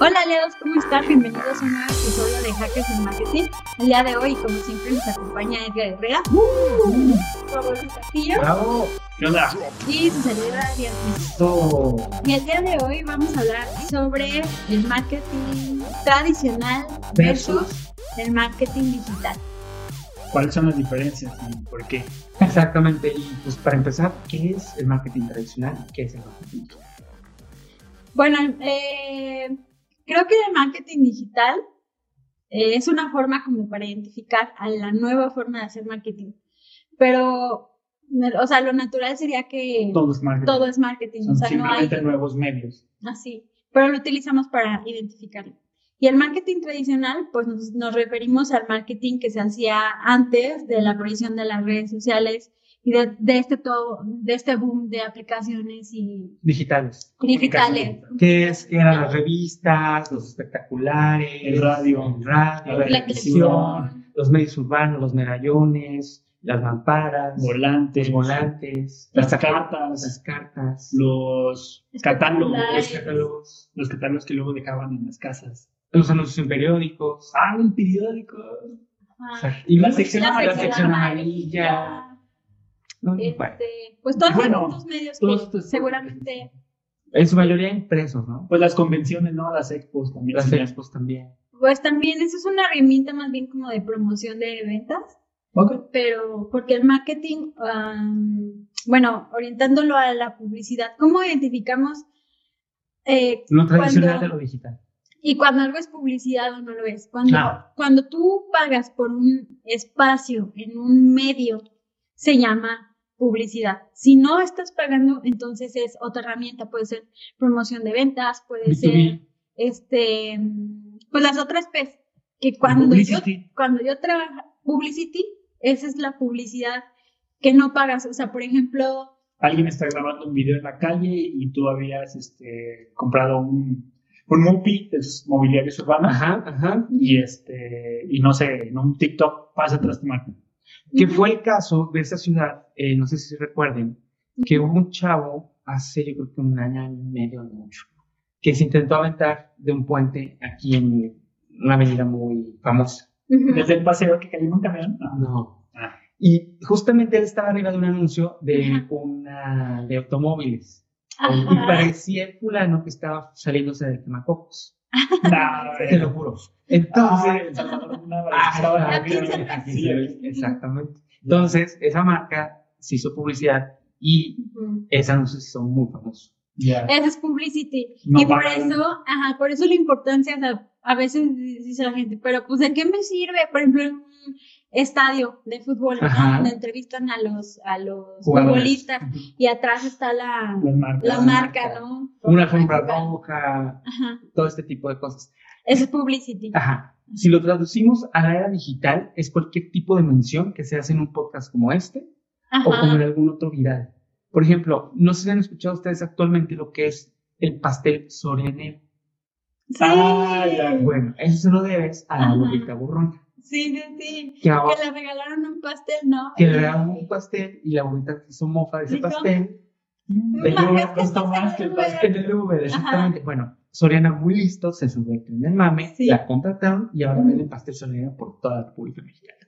Hola aliados, ¿cómo están? Bienvenidos a un nuevo episodio de Hackers en Marketing. El día de hoy, como siempre, nos acompaña Edgar Herrera, Uh, Castillo ¡Bravo! ¿Qué onda? y su servidora Diana. Esto. Y el día de hoy vamos a hablar sobre el marketing tradicional versus el marketing digital. ¿Cuáles son las diferencias y por qué? Exactamente, y pues para empezar, ¿qué es el marketing tradicional y qué es el marketing digital? Bueno, eh, creo que el marketing digital eh, es una forma como para identificar a la nueva forma de hacer marketing. Pero, o sea, lo natural sería que Todo es marketing. todo es marketing, o Son sea, no hay simplemente nuevos medios. así, pero lo utilizamos para identificarlo. Y el marketing tradicional, pues nos, nos referimos al marketing que se hacía antes de la aparición de las redes sociales y de, de este todo, de este boom de aplicaciones y Digitales. digitales. ¿Qué es? ¿Qué eran las revistas, los espectaculares, El radio, el radio, la la televisión, los medios urbanos, los medallones, las mamparas, Volantes, los volantes, las las cartas, las cartas, los catálogos, los catálogos, los catálogos que luego dejaban en las casas. los anuncios en periódicos, Ah, el periódico. Ajá. y La la sección La amarilla, sección sección amarilla. amarilla. Este, pues todos Bueno, estos medios todos que estos- seguramente en su mayoría impresos, ¿no? Pues las convenciones, ¿no? Las expos también. Las sí. expos también. pues también eso es una herramienta más bien como de promoción de ventas, Ok. pero porque el marketing, bueno, orientándolo a la publicidad, ¿cómo identificamos eh, Lo tradicional Cuando- de lo digital. y cuando algo es publicidad o no lo es? Cuando, Claro. cuando tú pagas por un espacio en un medio, se llama publicidad. Si no estás pagando, entonces es otra herramienta, puede ser promoción de ventas, puede ser B2B. este, pues las otras P's, que cuando yo, cuando yo trabajo, publicity, esa es la publicidad que no pagas, o sea, por ejemplo, Alguien está grabando un video en la calle y tú habías este, comprado un, un MUPI, es mobiliarios urbanos, Ajá, ajá. y este, y no sé, en un TikTok pasa atrás tu marca. Que fue el caso de esta ciudad, eh, no sé si recuerden, que hubo un chavo hace yo creo que un año, y medio, no mucho, que se intentó aventar de un puente aquí en una avenida muy famosa. Desde el paseo que cayó en un camión. No. No. Ah. Y justamente él estaba arriba de un anuncio de una de automóviles. Ajá. Y parecía el fulano que estaba saliéndose del quemacocos. No, Te lo juro. Entonces, Exactamente. Entonces, esa marca se hizo publicidad y Ujú. esos anuncios son muy famosos. Ya. Esa es publicity. No y por eso, ajá, por eso la importancia, o sea, a veces dice la gente, pero pues ¿de qué me sirve? Por ejemplo, estadio de fútbol, donde entrevistan a los, a los Jugadores. futbolistas y atrás está la, la marca, ¿no? Una alfombra roja, Ajá. todo este tipo de cosas. Eso es publicity. Ajá. Si lo traducimos a la era digital, es cualquier tipo de mención que se hace en un podcast como este o como en algún otro viral. Por ejemplo, no sé si han escuchado ustedes actualmente lo que es el pastel sorianero. Sí. Ah. Bueno, eso se lo debes a la Ajá. burrita burrona. Sí, sí, sí. Que, ahora- Que le regalaron un pastel, ¿no? que le dan un pastel y la se hizo mofa de ese pastel De "Ma, Uber costó más que el Uber". pastel. en el Uber, exactamente. Bueno, Soriana muy listo, se subió el tren del mame, Sí. la contrataron y ahora Ujú. venden pastel Soriana por toda la República Mexicana.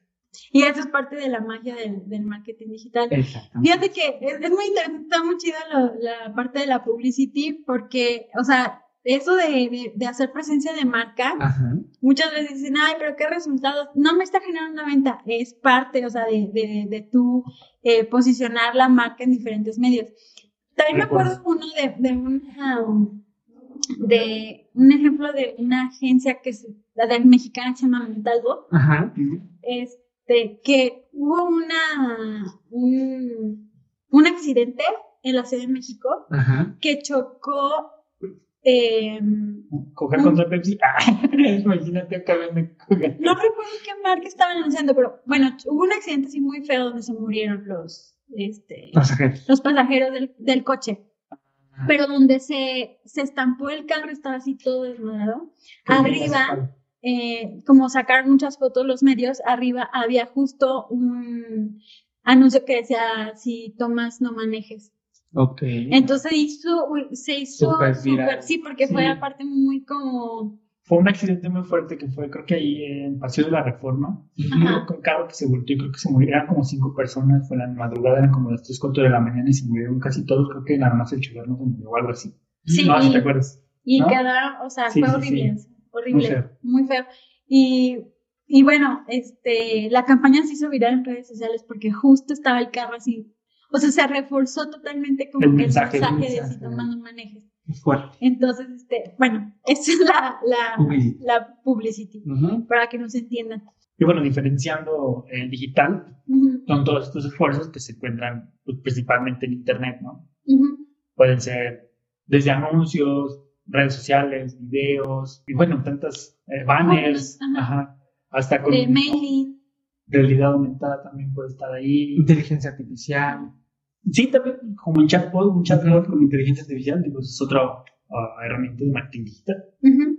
Y eso es parte de la magia del, del marketing digital. Exactamente. Fíjate que es, es muy interesante, está muy chida lo- la parte de la publicity porque, o sea, eso de, de- de hacer presencia de marca, Ajá. muchas veces dicen, ay, pero qué resultados, no me está generando una venta, es parte, o sea, de, de, de tú eh, posicionar la marca en diferentes medios. También me acuerdo uno de, de una, um, de un ejemplo de una agencia que es la de mexicana que se llama Mentalgo, Ajá. este, que hubo una, un, un accidente en la Ciudad de México Ajá. que chocó, eh, Coca contra Pepsi. Ah, imagínate no recuerdo qué marca estaban anunciando, pero bueno, hubo un accidente así muy feo donde se murieron los, este, Pasajeros. los pasajeros del, del coche. Pero donde se, se estampó el carro estaba así todo desnudo. Arriba, eh, como sacaron muchas fotos los medios, arriba había justo un anuncio que decía, si tomas, no manejes. Ok. Entonces hizo, uy, se hizo Súper súper, viral. sí, porque fue Sí. aparte muy como, Fue un accidente muy fuerte que fue, creo que ahí en Paseo de la Reforma. Ajá. Con carro que se volteó, y creo que se murieron como cinco personas. Fue en la madrugada, eran como las 3, 4 de la mañana y se murieron casi todos. Creo que nada más el chofer no se murió o algo así. sí, No, si te acuerdas. y ¿no? quedaron, o sea, Sí, fue sí, horrible, sí. horrible, Muy feo. muy feo. Y, y bueno, este, la campaña se hizo viral en redes sociales porque justo estaba el carro así, o sea, se reforzó totalmente como El que mensaje, el mensaje de si tomando manejes. Es fuerte. Entonces, este, bueno, esa es la, la, Publicity. la publicity, Ujú. para que nos entiendan. Y bueno, diferenciando el digital, Ujú, son todos estos esfuerzos que se encuentran pues, principalmente en Internet, ¿no? Pueden ser desde anuncios, redes sociales, videos, y bueno, tantas eh, banners, Ajá. ajá, hasta con Eh, mailing. Realidad aumentada también puede estar ahí. Inteligencia artificial. Sí, también como un chatbot, un chatbot con inteligencia artificial, digo, es otra ah, herramienta de marketing digital. Ujú.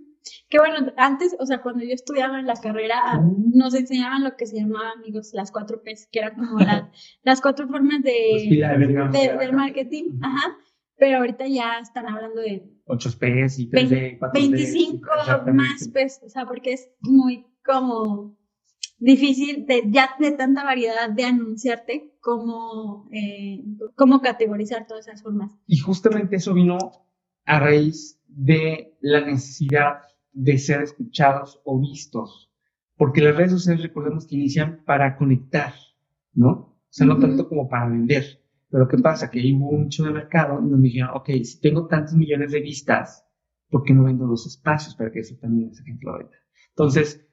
Que bueno, antes, o sea, cuando yo estudiaba en la carrera, ah, Ujú. nos enseñaban lo que se llamaba, amigos, las cuatro P's, que eran como la- las cuatro formas de, pilares, digamos, de- de del marketing. Ajá. Pero ahorita ya están hablando de 8 P's y 3D, 4D. 25 exactamente. más P's, o sea, porque es muy como difícil de ya de tanta variedad de anunciarte cómo, eh, cómo categorizar todas esas formas. Y justamente eso vino a raíz de la necesidad de ser escuchados o vistos. Porque las redes sociales, recordemos que inician para conectar, ¿no? O sea, no Ujú. tanto como para vender. Pero ¿qué pasa? Que un nicho de mercado y nos dijeron, ok, si tengo tantos millones de vistas, ¿por qué no vendo los espacios para que eso también ese ejemplo ahorita? Entonces,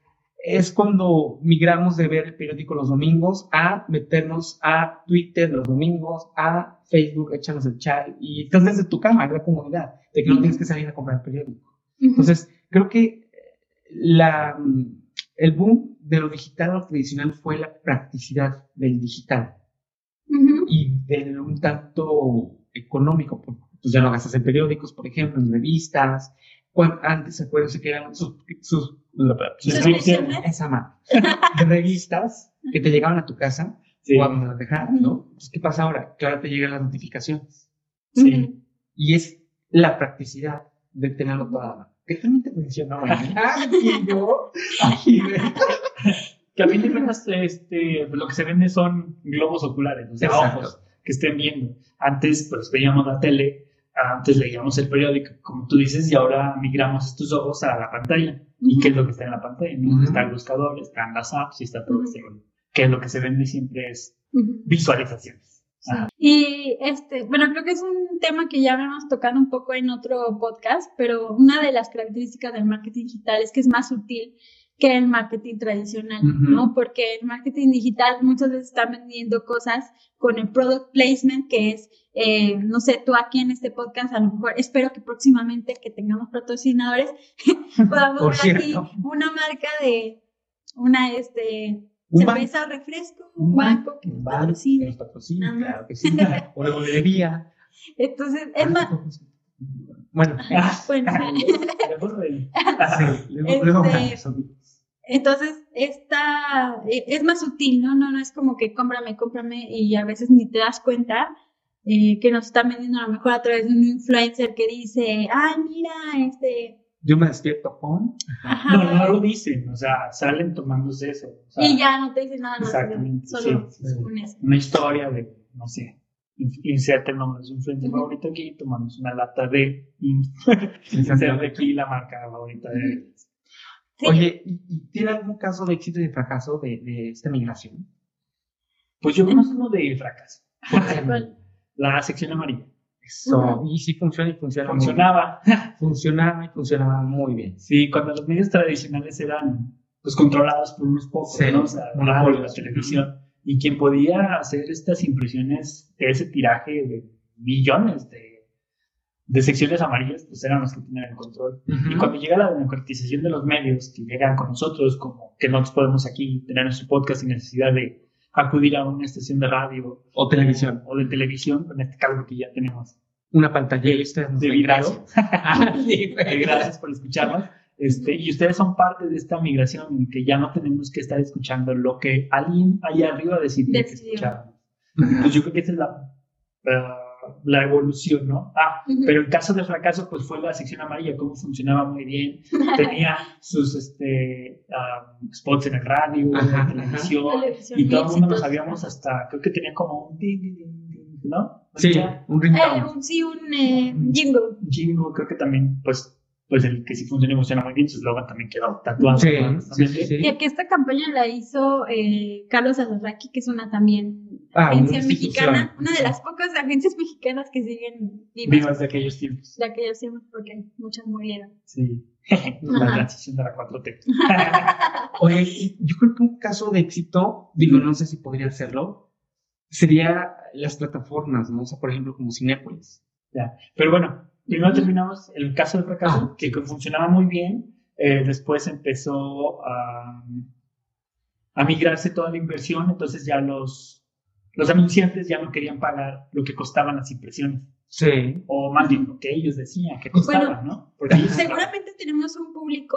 es cuando migramos de ver el periódico los domingos a meternos a Twitter los domingos, a Facebook, échanos el chat y estás desde tu cama, es la comodidad de que no tienes que salir a comprar periódico. Entonces, creo que la, el boom de lo digital a lo tradicional fue la practicidad del digital Ujú. y del un tanto económico, pues ya no gastas en periódicos, por ejemplo, en revistas. Cuan- antes, acuérdense que eran sus, sus, esa ma- de revistas que te llegaban a tu casa Sí, o a donde las dejaran, ¿no? Pues, ¿qué pasa ahora? Que ahora te llegan las notificaciones. sí. Y es la practicidad de tenerlo toda la mano. ¿Qué también te funcionó? Ah, y yo. Ay, güey. Que a fin de cuentas, este, lo que se vende son globos oculares, o sea, Exacto. ojos que estén viendo. Antes, pues veíamos la tele, antes leíamos el periódico, como tú dices, y ahora migramos estos ojos a la pantalla. ¿Y qué es lo que está en la pantalla? ¿no? Ujú. Está el buscador, están las apps y está todo rollo. Que lo que se vende siempre es visualizaciones. Sí. Y este, bueno, creo que es un tema que ya habíamos tocado un poco en otro podcast, pero una de las características del marketing digital es que es más sutil que el marketing tradicional. ¿no? Porque el marketing digital muchas veces está vendiendo cosas con el product placement, que es, eh, no sé, tú aquí en este podcast, a lo mejor espero que próximamente que tengamos patrocinadores, podamos ver aquí una marca de una, este, cerveza, refresco, Un banco que nos banco patrocine. que nos patrocina, claro que sí. O de bolería. Entonces, es más, Bueno, bueno, sí, luego, luego Este. Entonces esta eh, es más sutil, ¿no? No, no es como que cómprame, cómprame y a veces ni te das cuenta eh, que nos están vendiendo a lo mejor a través de un influencer que dice, ay, mira, este, Yo me despierto con. ajá, No, no lo dicen, o sea, salen tomándose eso. o sea, y ya no te dice nada más, Exactamente, solo sí. Una historia de, no sé, in- inserte el nombre de su influencer favorito aquí, tomamos una lata de, inserte aquí la marca favorita de Sí. Oye, ¿y, y tiene algún caso de éxito y de fracaso de, de esta migración? Pues yo conozco uno de fracaso. La sección amarilla. Eso, y sí funciona y funciona. muy bien. Funcionaba. Funcionaba y funcionaba muy bien. Sí, cuando los medios tradicionales eran pues controlados por unos pocos, Sí, ¿no? O sea, la monopolios. la televisión. Y quien podía hacer estas impresiones de ese tiraje de millones de, de secciones amarillas, pues eran los que tenían el control. Y cuando llega la democratización de los medios, que llegan con nosotros, como que nosotros podemos aquí tener nuestro podcast sin necesidad de acudir a una estación de radio O televisión. o de televisión, en este caso que ya tenemos. Una pantalla De video. gracias. Ah, sí. Gracias por escucharnos. Este, y ustedes son parte de esta migración en que ya no tenemos que estar escuchando lo que alguien allá arriba decidió que Decidió. Pues yo creo que esa es la, eh, la evolución, ¿no? Ah, pero el caso de fracaso, pues fue la sección amarilla, cómo funcionaba muy bien. Tenía sus este, ah, spots en el radio, en la televisión, Televisión, y todo el mundo lo sabíamos hasta, creo que tenía como un ding, ding, ding, ding, ¿no? Sí, Ya, un Eh, ringtone. un- sí, un eh, jingle. Jingle, creo que también, pues, pues el que sí funciona y funciona muy bien, su eslogan también quedó tatuado. Sí, ¿no? sí, sí, sí. Y que esta campaña la hizo eh, Carlos Alarraqui, que es una también Ah, una agencia institución. mexicana, una de las pocas agencias mexicanas que siguen vivas Vivas de aquellos tiempos. de aquellos tiempos, porque muchas murieron. Sí. la transición de la 4T. Oye, yo creo que un caso de éxito, digo, no sé si podría hacerlo, sería las plataformas, ¿no? O sea, por ejemplo, como Cinépolis. Ya. Pero bueno, primero terminamos el caso del fracaso, Ah, que funcionaba muy bien. eh, después empezó a, a migrarse toda la inversión, entonces ya los, los anunciantes ya no querían pagar lo que costaban las impresiones. Sí. O más bien lo que ellos decían que costaban, ¿no? Porque Seguramente tenemos un público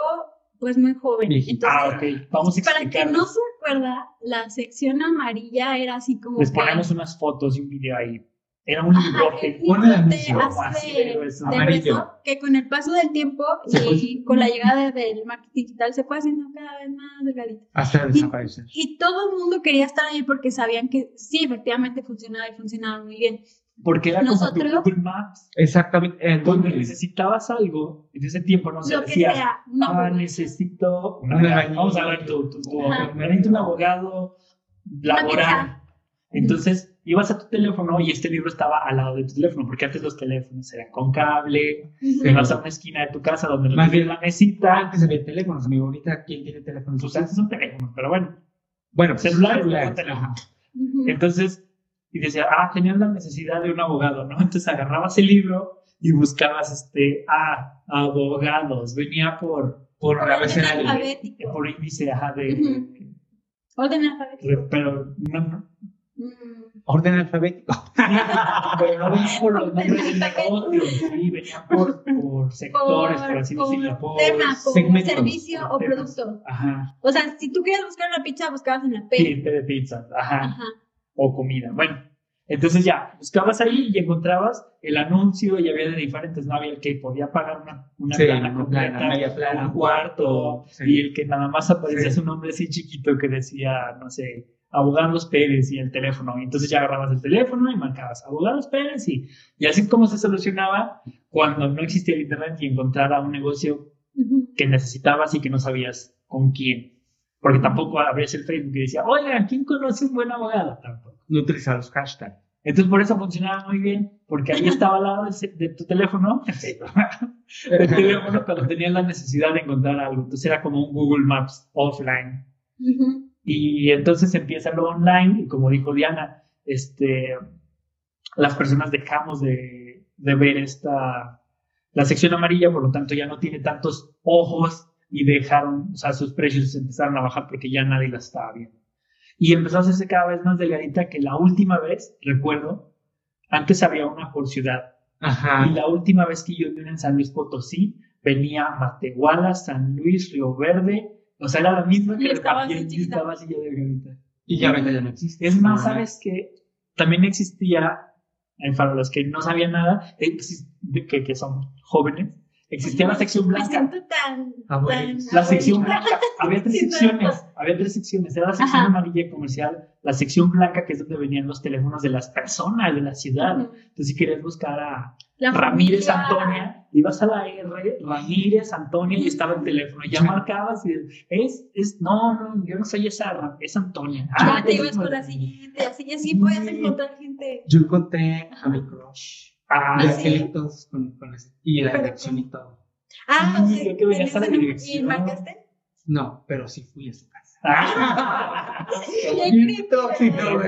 pues muy joven. Entonces, Ah, ok. Vamos a para que no se acuerda, la sección amarilla era así como Les que- ponemos unas fotos y un video ahí. Era un librote. un Pon el librote anuncio, así así de, de amarillo. que con el paso del tiempo Se fue- y con la llegada del marketing digital se fue haciendo cada vez más delgadito. Hasta desaparecer. Y todo el mundo quería estar ahí porque sabían que sí, efectivamente funcionaba y funcionaba muy bien. Porque era como tu Nosotros- Google Maps. Exactamente. Donde Entonces, necesitabas algo, en ese tiempo no se Lo que decía, sea, una ah, necesito, Un una- albañil. vamos a ver tu, tu, tu- necesito un abogado laboral. Entonces, ibas a tu teléfono y este libro estaba al lado de tu teléfono, porque antes los teléfonos eran con cable, te ibas a una esquina de tu casa donde no Más tenías bien- la mesita, antes había teléfonos, amigo. Ahorita, ¿quién tiene teléfono en su pues antes son teléfonos, pero bueno, Bueno, pues, celulares, celulares, teléfono. Entonces, y decía, ah, tenían la necesidad de un abogado, ¿no? Entonces agarrabas el libro y buscabas, este, ah, abogados, venía por, Por Orden abecedario. alfabético. por índice, ajá, de. Orden alfabético. pero no, no. Orden alfabético. pero no venía por los nombres de negocios, sí, venía por, por sectores, por, así por decirlo, por, tema, por segmentos, servicio o temas. producto. ajá, O sea, si tú querías buscar una pizza, buscabas en la P. sí, de pizza, ajá, Ajá. o comida, bueno. Entonces ya, buscabas ahí y encontrabas el anuncio y había de diferentes, no había el que podía pagar una, una Sí, plana completa, plana, media plana, un cuarto, sí. y el que nada más aparecía Sí. su nombre así chiquito que decía, no sé, Abogados Pérez y el teléfono. Y entonces ya agarrabas el teléfono y marcabas Abogados Pérez y, y así como se solucionaba cuando no existía el internet y encontrara un negocio que necesitabas y que no sabías con quién. Porque tampoco abrías el Facebook y decía, oiga, ¿quién conoce un buen abogado? Tampoco. No utilizar los hashtags. Entonces por eso funcionaba muy bien, porque ahí estaba al lado de, de tu teléfono, el teléfono cuando tenías la necesidad de encontrar algo. Entonces era como un Google Maps offline. Ujú. Y entonces empieza lo online, y como dijo Diana, este, las personas dejamos de, de ver esta, la sección amarilla, por lo tanto ya no tiene tantos ojos y dejaron, o sea, sus precios empezaron a bajar porque ya nadie la estaba viendo. Y empezó a hacerse cada vez más delgadita que la última vez, recuerdo, antes había una por ciudad. Ajá. Y la última vez que yo vi una en San Luis Potosí, venía Matehuala, San Luis, Río Verde, o sea, era la misma Y que estaba repartía así y estaba así ya delgadita. Y ya ahorita ya no existe. Es más, ¿no? ¿sabes que También existía, eh, para los que no sabían nada, exis- de que, que son jóvenes, existía la sección Me blanca. siento tan. Abuelitos. tan La sección abuelita. blanca, había tres secciones, había tres secciones, era la sección Ajá. amarilla y comercial, la sección blanca que es donde venían los teléfonos de las personas de la ciudad. Ujú. Entonces si querías buscar a La Ramírez familia. Antonia, ibas a la R, Ramírez Antonia y estaba el teléfono, y ya marcabas y es, es, no, no, yo no soy esa, es Antonia. Ya Ah, te ibas con la siguiente, así y así podías encontrar gente. Yo encontré a mi crush. Ah, sí. angelitos con, con ese- y la dirección y todo. Ah, Sí, sí, creo que venías a la dirección. ¿Y marcaste? No, pero sí fui a su casa. ah. Grito. Sí, no,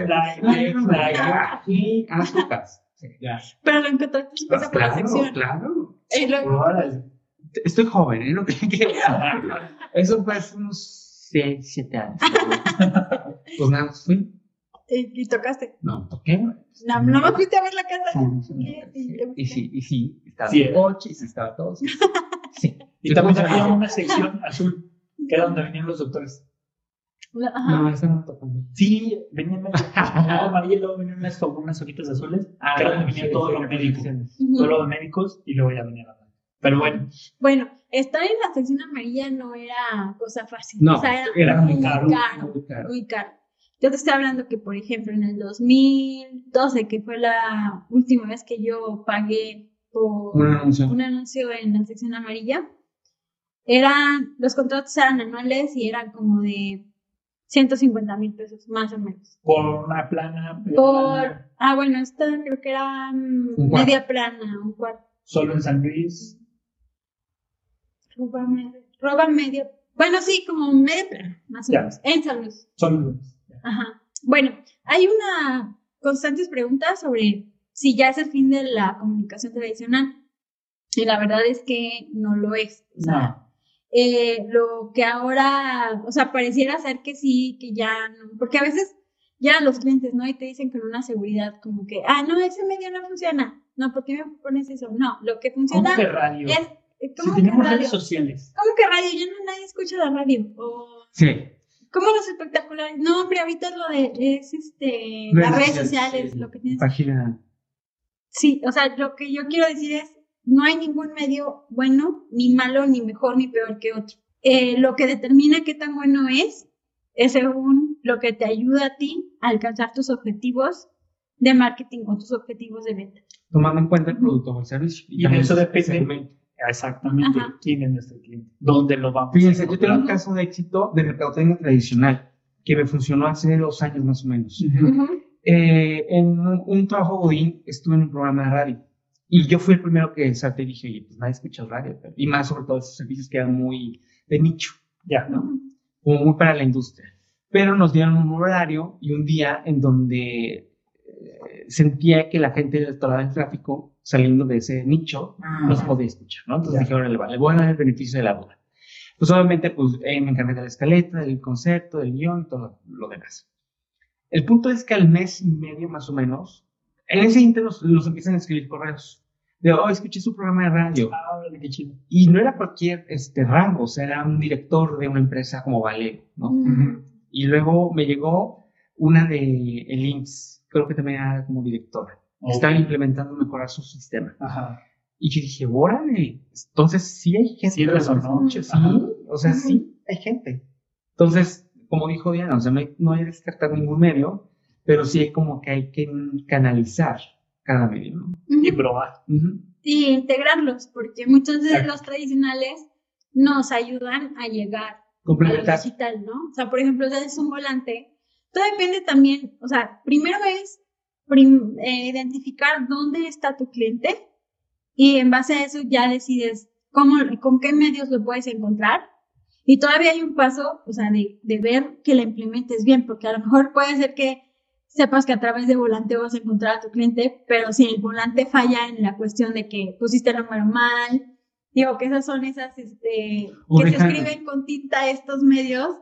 a su casa. Ya. Pero lo encontraste en Pues esa por la claro, sección. claro. Estoy joven, ¿eh? No crean que... Eso fue hace unos 6, 7 años. Pues nada, más fui. y, y tocaste. No, toqué. No, no me fuiste a ver la casa. Sí, Y sí, y sí, estaba Sí, el ¿eh? coche, y sí estaba todo. Sí. sí. Y también había una sección azul, que era donde venían los doctores. Ajá. No, esa no tocó. Sí, venían algo amarillo y luego venían unas, unas hojitas azules, que era donde venía sí, todo sí, lo médico. Ujú. Todo lo de médicos y luego ya venía la. Pero bueno, Bueno, estar en la sección amarilla no era cosa fácil. No, o sea, era, era muy muy caro, caro, muy caro. muy caro. Yo te estoy hablando que, por ejemplo, en el 2012, que fue la última vez que yo pagué por Un anuncio. un anuncio en la sección amarilla, eran, los contratos eran anuales y eran como de 150 mil pesos, más o menos. por una plana, Por, ah, bueno, esta creo que era mm, media plana, un cuarto. solo en San Luis, Roba roba media, bueno, sí, como media plana, más o Ya. menos, en San Luis. solo en Luis. Ajá. Bueno, hay una constantes preguntas sobre si ya es el fin de la comunicación tradicional. Y la verdad es que no lo es. O sea, No. Eh, lo que ahora, o sea, pareciera ser que sí, que ya no, porque a veces ya los clientes, ¿no? Y te dicen con una seguridad como que, ah, no, ese medio no funciona. No, ¿por qué me pones eso? No, lo que ¿Cómo funciona que radio? es, eh, Si ¿cómo que tenemos radio? redes sociales. ¿Cómo que radio? Ya no nadie escucha la radio. O, Sí. ¿Cómo los espectaculares? No, hombre, ahorita es lo de, es este, las redes sociales, sí. lo que tienes. Página. Sí, o sea, lo que yo quiero decir es, no hay ningún medio bueno, ni malo, ni mejor, ni peor que otro. Eh, lo que determina qué tan bueno es, es según lo que te ayuda a ti a alcanzar tus objetivos de marketing o tus objetivos de venta. Tomando en cuenta el producto o el servicio. Y también eso depende. Exactamente. Ajá. ¿Quién es nuestro cliente? ¿Dónde lo vamos Fíjense, a yo tengo un caso de éxito de mercadotecnia tradicional que me funcionó hace dos años más o menos. Ujú. Eh, en un, un trabajo Godín estuve en un programa de radio y yo fui el primero que salté y dije, oye, pues nadie escucha radio, pero- y más sobre todo esos servicios que eran muy de nicho, Ya. Ujú. como muy para la industria. Pero nos dieron un horario y un día en donde eh, sentía que la gente atorada en tráfico saliendo de ese nicho los podía escuchar, ¿no? Entonces Ya. dije, órale, vale, voy a dar el beneficio de la duda. Pues obviamente, pues eh, me encargué de la escaleta, del concepto, del guion y todo lo demás. El punto es que al mes y medio más o menos, en ese inter nos, nos empiezan a escribir correos. De, oh, escuché su programa de radio. Ah, órale, qué chido. Y no era cualquier este, rango, o sea, era un director de una empresa como Valeo, ¿no? Mm. Y luego me llegó una de el IMSS, creo que también era como directora. Ok. Estaban implementando mejorar su sistema. Ajá. Y yo dije, órale, entonces sí hay gente. Sí resonó. Sí, Ajá. o sea, sí hay gente. Entonces, como dijo Diana, o sea, no hay, no hay descartar ningún medio, pero sí hay como que hay que canalizar cada medio, ¿no? Ujú. Y probar. Ujú. y integrarlos, porque muchos de Exacto. los tradicionales nos ayudan a llegar a lo Complementar. digital, ¿no? O sea, por ejemplo, si haces un volante, todo depende también, o sea, primero es prim- eh, identificar dónde está tu cliente y en base a eso ya decides cómo, con qué medios lo puedes encontrar. Y todavía hay un paso, o sea, de, de ver que la implementes bien, porque a lo mejor puede ser que sepas que a través de volante vas a encontrar a tu cliente, pero si el volante falla en la cuestión de que pusiste el número mal, digo que esas son esas, este, O que se escriben con tinta estos medios,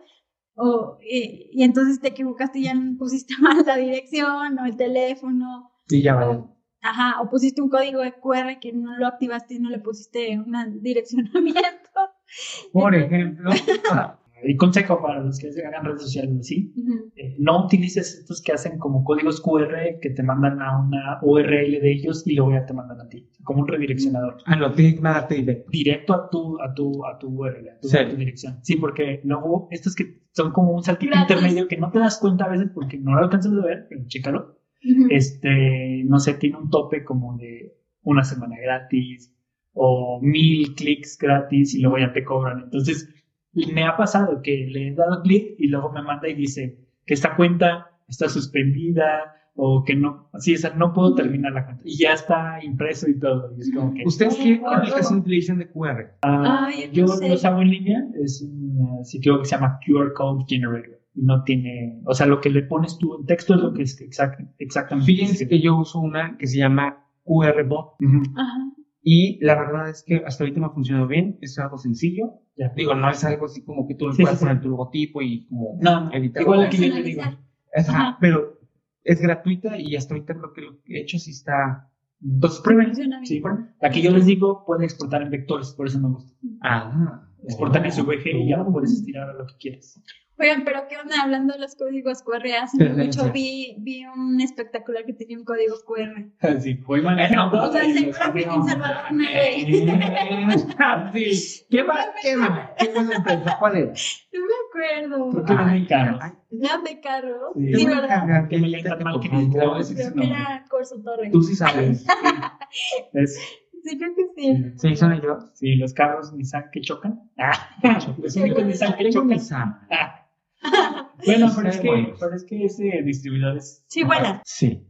o, eh, y entonces te equivocaste y ya pusiste mal la dirección o el teléfono, Y ya vale. o, ajá, o pusiste un código de QR que no lo activaste y no le pusiste un direccionamiento. Por ejemplo, Y consejo para los que hagan redes sociales así, Ujú. eh, no utilices estos que hacen como códigos QR que te mandan a una URL de ellos y luego ya te mandan a ti, como un redireccionador. ah, que mandarte directo. Directo a tu, a tu, a tu URL, a tu, Sí. a tu dirección. Sí, porque luego estos que son como un saltito Gratis. intermedio que no te das cuenta a veces porque no lo alcanzas a ver, pero chécalo. Ujú. Este, no sé, tiene un tope como de una semana gratis o mil clics gratis y luego ya te cobran. Entonces, me ha pasado que le he dado clic y luego me manda y dice que esta cuenta está suspendida o que no, así es, no puedo terminar la cuenta y ya está impreso y todo. Y es como que, ¿Ustedes qué aplicación utilizan de QR? Ay, yo no sé. los hago en línea, es un uh, sitio que se llama QR Code Generator. Y No tiene, o sea, lo que le pones tú en texto es lo que es exact- exactamente. Fíjense que yo uso una que se llama QR Bot Ujú. Ajá. Y la verdad es que hasta ahorita me ha funcionado bien, es algo sencillo. Ya. Digo, no es algo así como que tú le Sí, puedas sí, sí. poner tu logotipo y como No, editar. igual aquí yo te digo. Personalizar. Ajá, Ajá. pero es gratuita y hasta ahorita creo que lo que he hecho sí está. Entonces prueben. Sí, la que yo les digo puede exportar en vectores, por eso me gusta. Ah. Exportar en su VG y ya lo puedes estirar a lo que quieras. Oigan, pero ¿qué onda? Hablando de los códigos QR, hace no mucho vi, vi un espectacular que tenía un código QR. Así, voy manejando. O sea, que en. Salvador no hay. Sí. ¿Qué más? ¿Qué más? ¿Qué buena empresa? ¿Cuál era? No me acuerdo. ¿Por qué venden carros? Ay, ¿Eran de carros? Sí. Sí, ¿verdad? Que me quítate, llaman mal que nombre. era Corso Torres. Tú sí sabes. Es- Sí, creo que sí. Sí, son ellos. sí, los carros Nissan que chocan. Ah, los únicos Nissan que chocan. Bueno, pero es, que, bueno. pero es que ese distribuidor es. Sí, buena. Sí.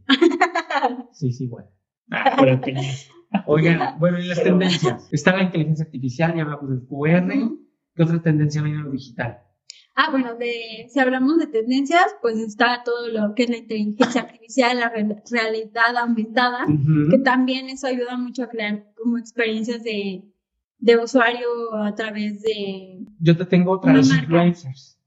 Sí, sí, bueno. Ah, pero que- Oigan, bueno, y las tendencias. Está la inteligencia artificial, ya hablamos del QR. ¿Qué otra tendencia viene en lo digital? Ah, bueno, de, si hablamos de tendencias, pues está todo lo que es la inteligencia artificial, la re- realidad aumentada, que también eso ayuda mucho a crear como experiencias de, de usuario a través de... Yo te tengo otra, marca. influencers.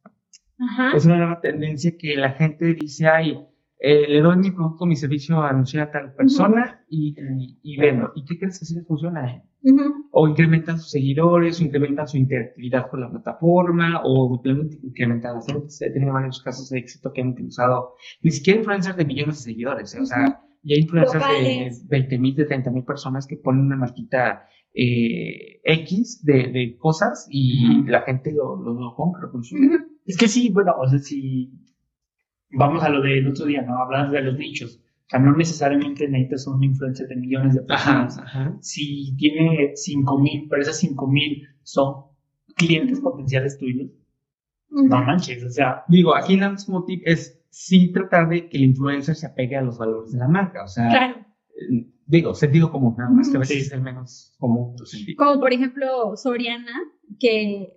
Ajá. Es una nueva tendencia que la gente dice, ay, eh, le doy mi producto, mi servicio a anunciar a tal persona y, y, y vendo. ¿Y qué crees que sí les funciona? O incrementan sus seguidores, o incrementan su interactividad con la plataforma, o incrementan las ventas. He tenido varios casos de éxito que han utilizado ni siquiera influencers de millones de seguidores, eh, o sea, ya influencers de Locales. 20 mil, de 30 mil personas que ponen una marquita eh, X de, de cosas y la gente lo, lo, lo compra, lo consume. Es que sí, bueno, o sea, si vamos a lo del otro día, ¿no? Hablas de los nichos. O sea, no necesariamente necesitas un influencer de millones de Ajá, personas. ajá. Si tiene 5 mil, pero esas 5 mil son clientes potenciales tuyos, no manches, o sea, Digo, aquí nada más como tip es sí tratar de que el influencer se apegue a los valores de la marca. O sea, Claro. eh, digo, sentido común, nada más que a veces Sí. es el menos común tu sentido. Como por ejemplo Soriana, que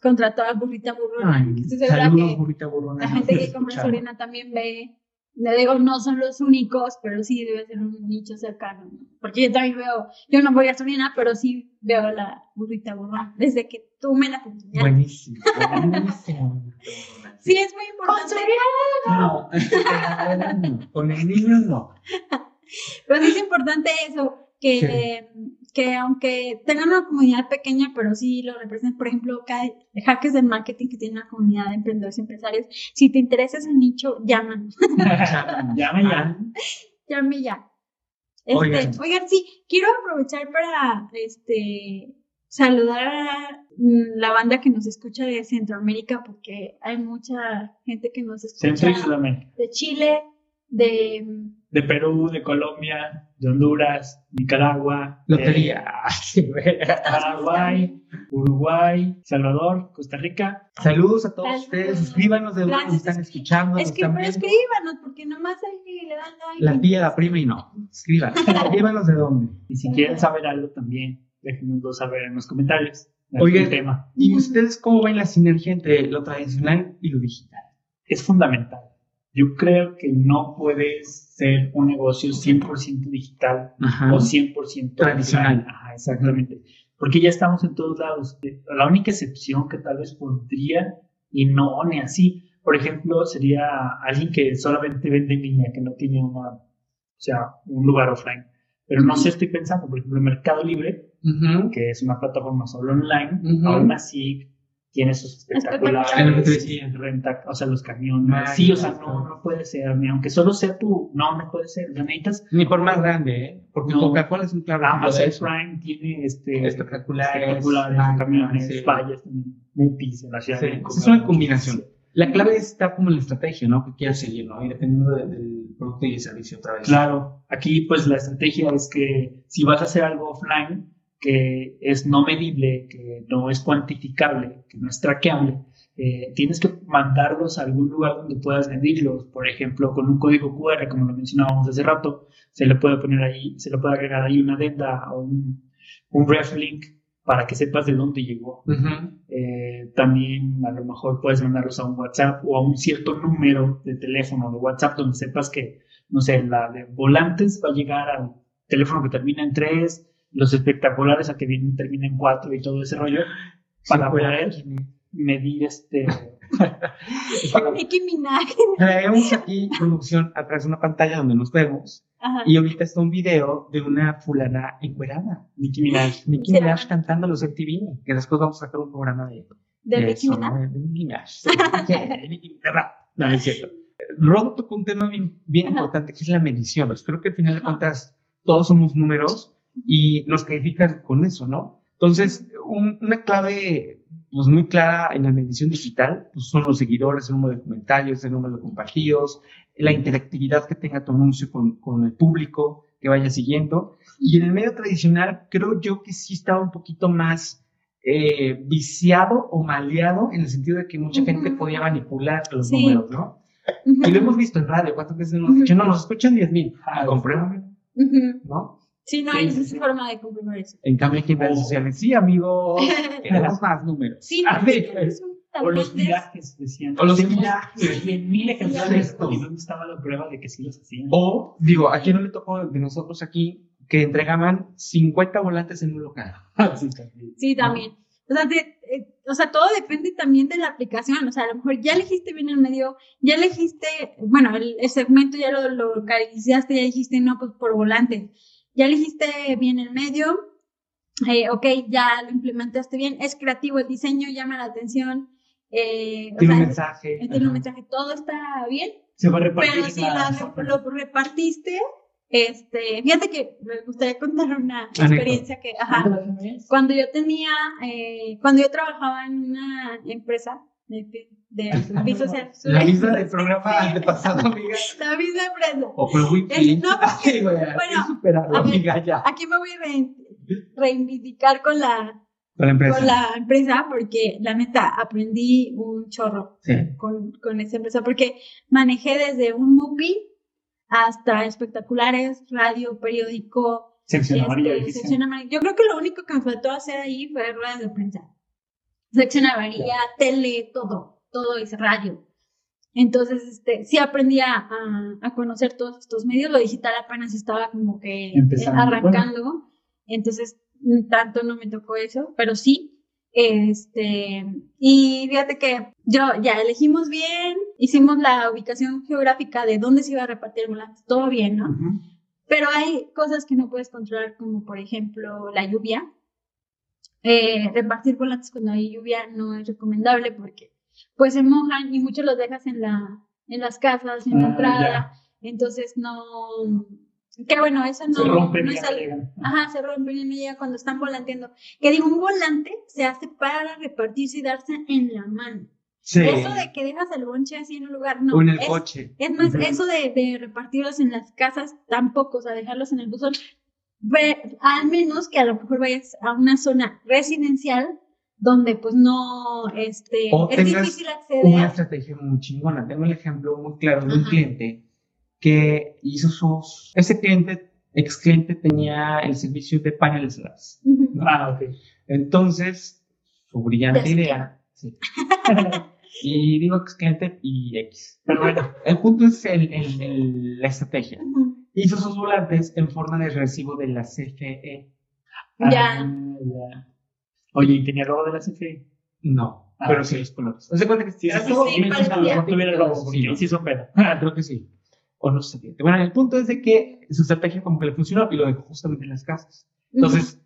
contrató a Burrita Burrona. Ay, que estoy segura saludos, que burrita burrona. la gente que compra Soriana también ve. Le digo, no son los únicos, pero sí debe ser un nicho cercano. ¿no? Porque yo también veo, yo no voy a Soriana, pero sí veo la burrita burrona. Desde que tú me la enseñaste. Buenísimo, buenísimo. Sí, es muy importante. No, con el niño no. Pero sí es importante eso, que, que aunque tengan una comunidad pequeña, pero sí lo representan, por ejemplo, Hackers del Marketing, que tiene una comunidad de emprendedores y empresarios, si te interesa ese nicho, llaman, llame ya. llame ya. Este, Oigan. oigan. sí, quiero aprovechar para este saludar a mm, la banda que nos escucha de Centroamérica, porque hay mucha gente que nos escucha Centro y Sudamérica. de Chile, de De Perú, de Colombia, de Honduras, Nicaragua, Lotería. eh, Paraguay, Uruguay, Salvador, Costa Rica. Saludos a todos Saludos. ustedes. Suscríbanos de nos Gracias. están escuchando. Es que, están pero viendo. escríbanos, porque nomás ahí le dan like. La tía, la prima y no. Escriban. Escríbanos de dónde. Y si quieren saber algo también, déjenoslo saber en los comentarios. Oigan. tema. ¿Y ustedes cómo ven la sinergia entre lo tradicional y lo digital? Es fundamental. Yo creo que no puedes ser un negocio 100% digital Ajá. o 100% Tradicional. Ajá, exactamente. Porque ya estamos en todos lados. La única excepción que tal vez podría, y no ni así, por ejemplo, sería alguien que solamente vende en línea, que no tiene una, o sea, un lugar offline. Pero no sé, estoy pensando, por ejemplo, Mercado Libre, que es una plataforma solo online, Ujú. aún así tiene sus espectaculares, Es lo que te decía. renta, o sea, los camiones. Máquinas, sí, o sea, no, no puede ser, ni aunque solo sea tú, no, no puede ser. Necesitas Ni por más grande, ¿eh? Porque No. Coca-Cola es un claro Amazon eso. Prime tiene este, Espectaculares, espectaculares, camiones, sí. vallas, también, multis en la ciudad. Sí, de México. es una combinación. La clave está como en la estrategia, ¿no? Que quieras seguir, ¿no? Y dependiendo de- del producto y el servicio otra vez. Claro, aquí pues la estrategia es que si vas a hacer algo offline que es no medible, que no es cuantificable, que no es traqueable, eh, tienes que mandarlos a algún lugar donde puedas venderlos. Por ejemplo, con un código QR, como lo mencionábamos hace rato, se le puede poner ahí, se le puede agregar ahí una adenda o un, un ref link para que sepas de dónde llegó. Eh, también a lo mejor puedes mandarlos a un WhatsApp o a un cierto número de teléfono de WhatsApp donde sepas que, no sé, la de volantes va a llegar al teléfono que termina en 3, los espectaculares a que vienen termina en 4 y todo ese rollo para Sí, poder medir este... para- Nicki Minaj. Traemos aquí producción atrás de una pantalla donde nos vemos Ajá. y ahorita está un video de una fulana encuerada. Nicki Minaj. Nicki Sí. Minaj cantando los MTV, que después vamos a sacar un programa de, de Nicki Eso, Minaj. de Nicki Minaj. De Nicki Minaj. No, es cierto. Rodo tocó un tema bien, bien importante, que es la medición. Pues creo que al final de cuentas todos somos números y nos califican con eso, ¿no? Entonces, un- una clave pues, muy clara en la medición digital pues, son los seguidores, el número de comentarios, el número de compartidos, la interactividad que tenga tu anuncio con, con el público que vaya siguiendo. Y en el medio tradicional creo yo que sí estaba un poquito más eh, viciado o maleado en el sentido de que mucha gente Ujú. podía manipular los Sí. números, ¿no? Ujú, Y lo hemos visto en radio, ¿cuántas veces nos Ujú. escuchan? No, nos escuchan 10 mil, Ah, compruébame. ¿no? Sí, no hay sí. forma de comprobar eso. En cambio aquí en redes sociales, sí, amigos, queremos más números. Sí, no, sí, sí, es un O los viajes, decían. O los viajes. 100 mil ejemplares. ¿Y dónde estaba la prueba de que sí los hacían? O, digo, ¿a quién no le tocó de nosotros aquí que entregaban 50 volantes en un local? Ah, sí, también. Sí, también. O sea, de- eh, o sea, todo depende también de la aplicación. O sea, a lo mejor ya elegiste bien el medio, ya elegiste, bueno, el, el segmento ya lo, lo localizaste, ya dijiste, no, pues por volante. Ya elegiste bien el medio, eh, ok, ya lo implementaste bien, es creativo, el diseño llama la atención. Eh, o Tiene un sea, mensaje. tiene un mensaje, todo está bien, Se va a repartir. pero si la- la- lo repartiste, este, fíjate que me gustaría contar una experiencia que, ajá, cuando yo tenía, eh, cuando yo trabajaba en una empresa de, de La misma del programa antepasado, amiga. La misma empresa. O fue no, porque- güey, bueno, superarlo, a ver, amiga, ya. Aquí me voy a reivindicar con la, Con la empresa. con la empresa porque la neta aprendí un chorro Sí. con, con esa empresa porque manejé desde un movie hasta espectaculares, radio, periódico, Sección amarilla. Este, dijiste. sección amarilla. Yo creo que lo único que me faltó hacer ahí fue ruedas de prensa. Sección amarilla, tele, todo, todo es radio. Entonces, este, sí aprendí a, a- conocer todos estos medios. Lo digital apenas estaba como que eh, Empezando. arrancando. Entonces, mm, tanto no me tocó eso, pero sí. Este, y fíjate que yo ya elegimos bien, hicimos la ubicación geográfica de dónde se iba a repartir el volante, todo bien, ¿no? Pero hay cosas que no puedes controlar, como por ejemplo la lluvia. Eh, repartir volantes cuando hay lluvia no es recomendable porque pues se mojan y muchos los dejas en la en las casas, en la Ah, entrada. Entonces no, que bueno, eso no, Se rompe no es ya algo-. Ajá, se rompen y no llega cuando están volanteando. Que digo, un volante se hace para repartirse y darse en la mano. Sí. Eso de que dejas el bonche así en un lugar, no. o en el es- coche. es más, Ujú. eso de, de repartirlos en las casas tampoco, o sea, dejarlos en el buzón. Ve- al menos que a lo mejor vayas a una zona residencial donde pues no, este, O es difícil Una acceder. estrategia muy chingona. Tengo el ejemplo muy claro de un cliente que hizo sus. Ese cliente, ex cliente, tenía el servicio de paneles solares. Ah, ok. Entonces, su brillante idea. sí. y digo ex cliente y X. Pero bueno, El punto es el- el- el- la estrategia. Hizo sus volantes en forma de recibo de la CFE. Ya. Ah, ya. Oye, ¿y tenía logo de la CFE? No, Ah, pero ok. sí los colores. ¿Se cuenta que Sí, sí, sí, no tuviera Sí, porque ¿no? sí son pedo. Ah, creo que sí. O no sé. Bueno, el punto es de que su estrategia como que le funcionó y lo dejó justamente en las casas. Entonces,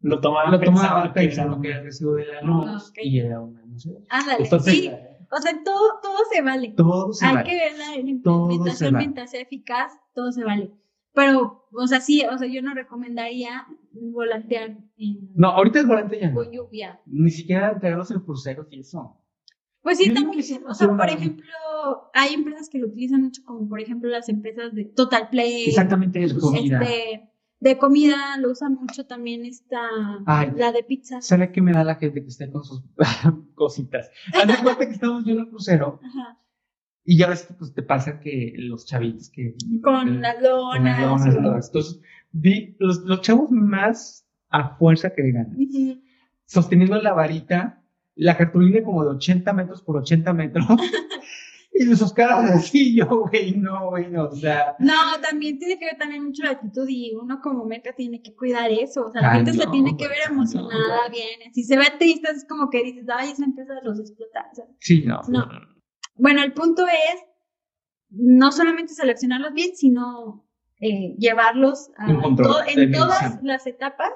Lo tomaba lo tomaba pensando que pensando era- que era el recibo de la luz Ah, ok. y era un anuncio. Ándale, Entonces, sí, o sea, todo, todo se vale. todo se Hay vale. que ver la implementación mientras sea eficaz, todo se vale. Pero, o sea, sí, o sea, yo no recomendaría volantear en, No, ahorita el volante ya no. con lluvia. Ni siquiera entregarlos en cruceros y eso. Pues sí, Yo también, o sea, por ejemplo, hay empresas que lo utilizan mucho, como por ejemplo las empresas de Total Play, Exactamente eso. Este, de comida, lo usan mucho también esta, Ay. la de pizza. ¿Sabe qué me da la gente que está con sus cositas? Haz cuenta que estamos en un crucero Ajá. y ya ves que pues, te pasa que los chavitos que... Con que- las con las lonas. lonas eso. Entonces, vi los, los chavos más a fuerza que ganan, Ujú. sosteniendo la varita, la cartulina como de 80 metros por 80 metros. y de sus caras así, yo, güey, no, güey, no, o sea... No, también tiene que ver también mucho la actitud y uno como marca tiene que cuidar eso, o sea, la Ay, gente se tiene que ver emocionada, bien, si se ve triste es como que dices, ay, esa empresa los explota, o sea, Sí, no. No. Bueno, el punto es no solamente seleccionarlos bien, sino eh, llevarlos a control en todas las etapas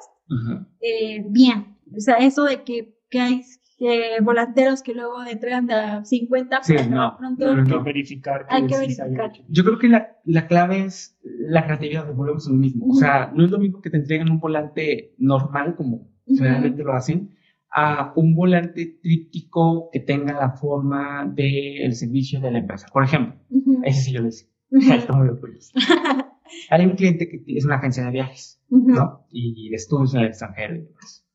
eh, bien. O sea, eso de que, que hay eh, volanteros que luego entregan de 50, Sí, pero no, pronto no, no, Hay que no. verificar Hay que. Yo creo que la, la clave es la creatividad, volvemos a lo mismo. O sea, no es lo mismo que te entreguen un volante normal, como generalmente lo hacen, a un volante tríptico que tenga la forma del servicio de la empresa. Por ejemplo, Ujú, ese sí yo lo hice. muy orgulloso. Hay un cliente que es una agencia de viajes. ¿no? Y de estudios en el extranjero y demás.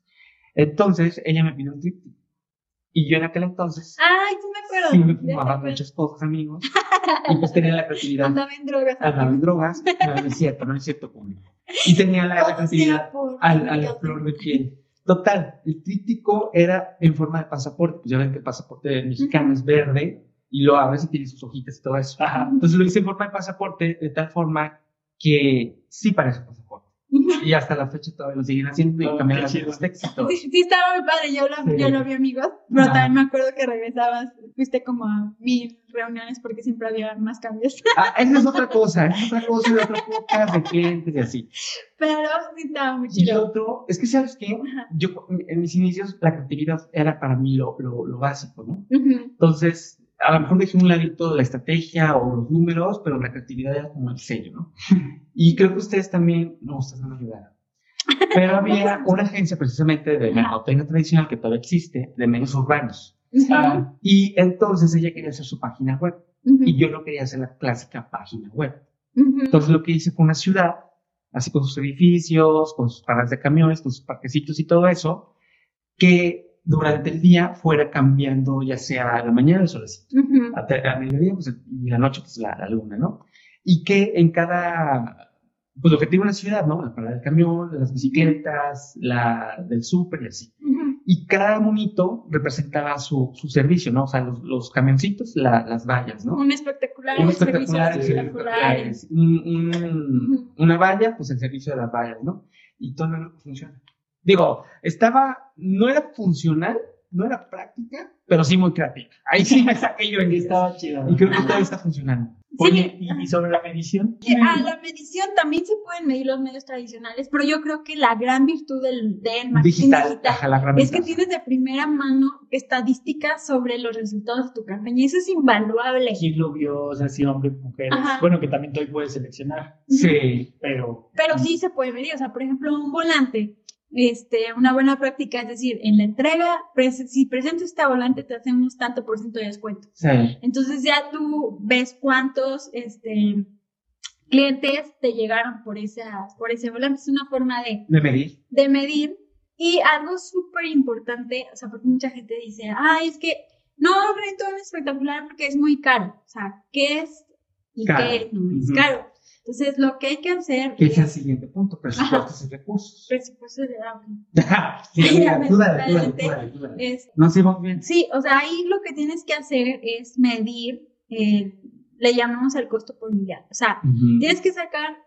Entonces, ella me pidió un tríptico. Y yo en aquel entonces Ay, sí me acuerdo. sí me fumaba muchas cosas, amigos. Y pues tenía la creatividad. Andaba en drogas. Andaba en drogas. No, no es cierto, no es cierto público. Y tenía la, Todo creatividad a, a la flor de piel. Total, el tríptico era en forma de pasaporte. Pues ya ven que el pasaporte mexicano es verde y lo abres y tiene sus hojitas y todo eso. Ajá. Entonces lo hice en forma de pasaporte de tal forma que sí parece pasaporte. Y hasta la fecha todavía lo siguen haciendo y Oh, cambian las de y todo. Sí, sí estaba muy padre, yo lo, Sí. yo lo vi amigos, pero Ajá. también me acuerdo que regresabas, fuiste como a mil reuniones porque siempre había más cambios, Ah, esa es otra cosa, esa es otra cosa de otra podcast de clientes y así. pero sí estaba muy Y chido. otro, es que sabes qué, Ajá. yo en mis inicios la creatividad era para mí lo, lo, lo básico, ¿no? Ujú. Entonces, a lo mejor dejé un ladito la estrategia o los números, pero la creatividad era como el sello, ¿no? Y creo que ustedes también, no, ustedes no me ayudaron. Pero había una agencia precisamente de mercadotecnia tradicional que todavía existe, de medios urbanos. Ujú. Ah, Y entonces ella quería hacer su página web Ujú. y yo no quería hacer la clásica página web. Ujú. Entonces lo que hice fue una ciudad, así con sus edificios, con sus paradas de camiones, con sus parquecitos y todo eso, que durante el día fuera cambiando, ya sea a la mañana el solecito, a, a mediodía pues, y la noche pues, la, la luna, ¿no? Y que en cada, pues lo que tiene una ciudad, ¿no? La parada del camión, las bicicletas, la del súper y así. Ujú. Y cada monito representaba su, su servicio, ¿no? O sea, los, los camioncitos, la- las vallas, ¿no? Un espectacular, Un servicio espectacular, de sí, espectaculares. un- un- una valla, pues el servicio de las vallas, ¿no? Y todo grupo funciona. Digo, estaba, no era funcional, no era práctica, pero sí muy creativa. Ahí sí me saqué yo en estaba chido. Y creo que todavía está funcionando. Oye, ¿y, y sobre la medición? A la medición también se pueden medir los medios tradicionales, pero yo creo que la gran virtud del, del marketing Digital, digital ajá, la gran es que tienes de primera mano estadísticas sobre los resultados de tu campaña eso es invaluable. ¿Quién lo vio? O sea, si hombres, mujeres. Ajá. Bueno, que también tú puedes seleccionar, Sí, pero. Pero sí se puede medir, o sea, por ejemplo, un volante, este, una buena práctica es decir, en la entrega, pres- si presentas este volante te hacemos tanto por ciento de descuento. sí. Entonces ya tú ves cuántos, este, clientes te llegaron por esa, por ese volante. Es una forma de, De medir. de medir. Y algo súper importante, o sea, porque mucha gente dice, ah, es que no rento un espectacular porque es muy caro. O sea, ¿qué es y Caro. qué no es caro? Entonces, lo que hay que hacer Que es el siguiente punto, presupuestos y recursos. presupuesto de sí. Es, No, sí, bien. sí, o sea, ahí lo que tienes que hacer es medir, eh, le llamamos el costo por unidad. O sea, tienes que sacar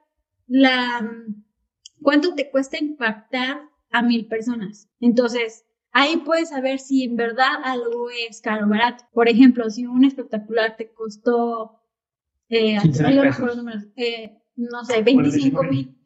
la cuánto te cuesta impactar a mil personas. Entonces, ahí puedes saber si en verdad algo es caro o barato. Por ejemplo, si un espectacular te costó, eh, 15,000 ahí lo pesos. recuerdo números, eh, no sé, Ponle 25 19,000. mil,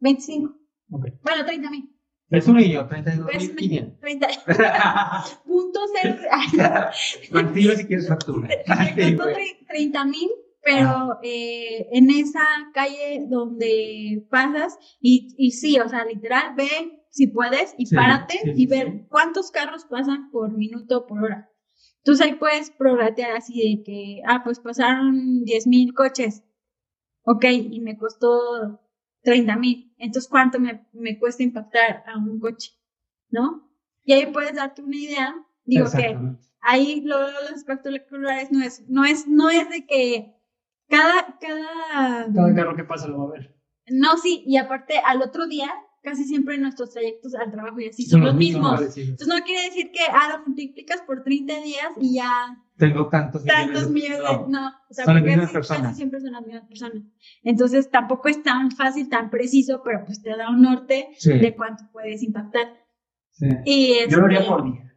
25, Ok. bueno, 30 mil. Es un yo, 32 Pues, mil 500. 30, punto cero, Contigo si quieres factura. me costó tre- 30 mil, pero eh, en esa calle donde pasas, y, y sí, o sea, literal, ve si puedes y Sí, párate sí, y ver sí. cuántos carros pasan por minuto por hora. Entonces ahí puedes prorratear así de que, ah, pues pasaron 10 mil coches. Ok, y me costó 30 mil. Entonces, ¿cuánto me, me cuesta impactar a un coche? ¿No? Y ahí puedes darte una idea. Digo que ahí lo de los espectaculares no es, no es, no es de que cada, cada, Cada carro que pasa lo va a ver. no, sí, y aparte al otro día, casi siempre nuestros trayectos al trabajo y así son, los mismos. Entonces no quiere decir que, ah, lo multiplicas por 30 días y ya Tengo tantos tantos millones de, No. no, o sea, Son las porque mismas casi- personas. casi siempre son las mismas personas. Entonces tampoco es tan fácil, tan preciso, pero pues te da un norte Sí, de cuánto puedes impactar. sí. Y Yo lo haría este, por día.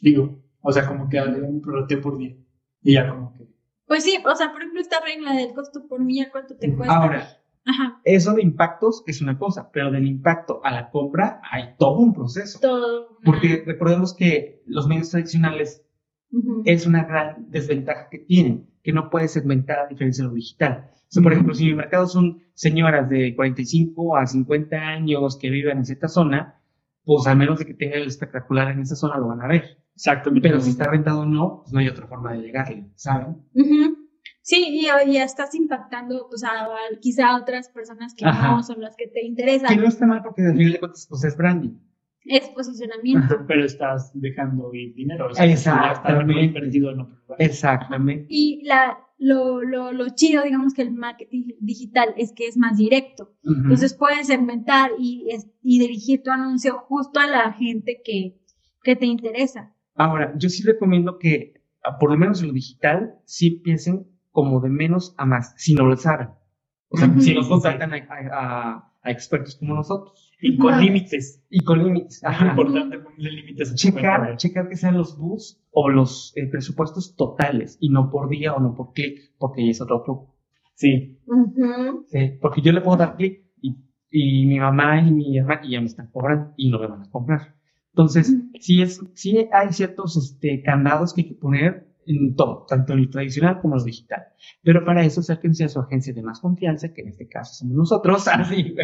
Digo, o sea, como que haría un prorrateo por día. Y ya como que. Pues sí, o sea, por ejemplo, esta regla del costo por milla, ¿cuánto te cuesta? Ahora, Ajá, Eso de impactos es una cosa, pero del impacto a la compra hay todo un proceso. todo. una- Porque recordemos que los medios tradicionales es una gran desventaja que tienen, que no puede segmentar a diferencia de lo digital. O sea, por Ujú. ejemplo, si mi mercado son señoras de 45 a 50 años que viven en cierta zona, pues al menos de que tenga el espectacular en esa zona lo van a ver. Exactamente. Pero si está rentado o no, pues no hay otra forma de llegarle, ¿saben? Ujú. Sí, y y ya estás impactando, pues, a, a- quizá a otras personas que Ajá. no son las que te interesan. Que no está mal porque al final de cuentas pues es branding. Es posicionamiento. Ajá. Pero estás dejando ir dinero. O sea, ya está Exactamente. mejor invertido en otro lugar. Exactamente. Y la, lo, lo, lo chido, digamos que el marketing digital es que es más directo. Entonces puedes segmentar y, es- y dirigir tu anuncio justo a la gente que, que te interesa. Ahora, yo sí recomiendo que, ah, por lo menos en lo digital, sí empiecen como de menos a más, si no lo saben. O sea, Ujú. si Sí, no sí, contratan a, a- a expertos como nosotros. Y con límites. Y con límites. Es Ajá. importante ponerle límites Checar, checar que sean los bus o los eh, presupuestos totales y no por día o no por clic, porque es otro truco. Sí. Ujú. Sí, porque yo le puedo dar clic y, y mi mamá y mi hermana ya me están cobrando y no me van a comprar. Entonces, Ujú. sí, es, sí hay ciertos este, candados que hay que poner en todo, tanto en lo tradicional como en lo digital. Pero para eso acérquense a su agencia de más confianza, que en este caso somos nosotros, así,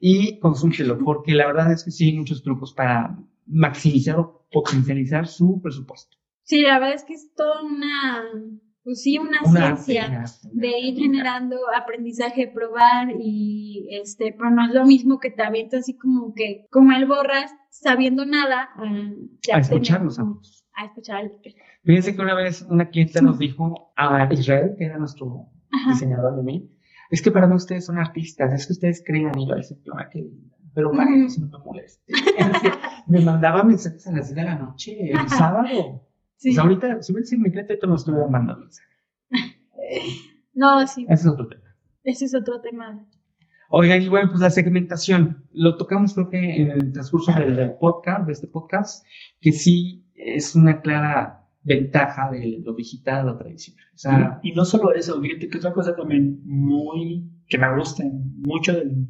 y consúltelo, porque la verdad es que sí hay muchos trucos para maximizar o potencializar su presupuesto. Sí, la verdad es que es toda una, pues sí, una, Una ciencia de ir generando aprendizaje, probar y este, pero no es lo mismo que te avientas así como que, como el borras, sabiendo nada, a, a escucharnos. como- ambos. A escuchar el Fíjense que una vez una clienta nos dijo a Israel, que era nuestro Ajá. diseñador de mí, es que para mí ustedes son artistas, es que ustedes crean y yo decía, "Ah, qué linda". pero para que si no me moleste. me mandaba mensajes a las 10 de la noche, el sábado. Sí. Sea, ahorita, sido mi cliente, ahorita me estuviera mandando mensajes. No, sí, Ese es otro tema. ese es otro tema. Oigan, y bueno, pues la segmentación, lo tocamos creo que en el transcurso del, del podcast, de este podcast, que sí es una clara ventaja de lo digital a lo tradicional. O sea, Y no solo eso, fíjate que otra cosa también muy que me gusta mucho del-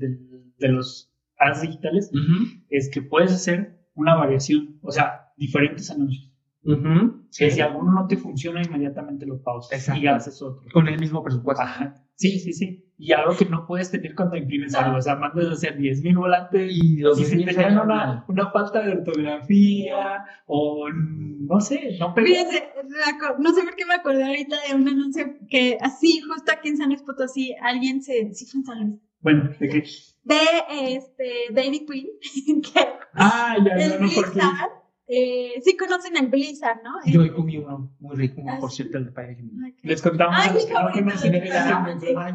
de los ads digitales es que puedes hacer una variación, o sea, diferentes anuncios. Que sí, si alguno no te funciona, inmediatamente lo pausas y haces otro. con el mismo presupuesto. Ajá. Sí, sí, sí. Y algo que no puedes tener cuando imprimes algo. O sea, mandas a hacer 10.000 volantes Y los y si tenían una, una falta de ortografía o no sé, no. Fíjense, no sé por qué me acordé ahorita de un anuncio que así, justo aquí en San Luis Potosí, alguien se, sí fue en San Luis, Bueno, de que. de este, Dairy Queen, que Ah, ya, el no, no, porque. Blizzard, eh, sí conocen el Blizzard, ¿no? Yo hoy comí uno muy rico, Ah, por sí. cierto, el de Padre Jiménez. Ay, qué- Les contamos Ay, a los que no conocen el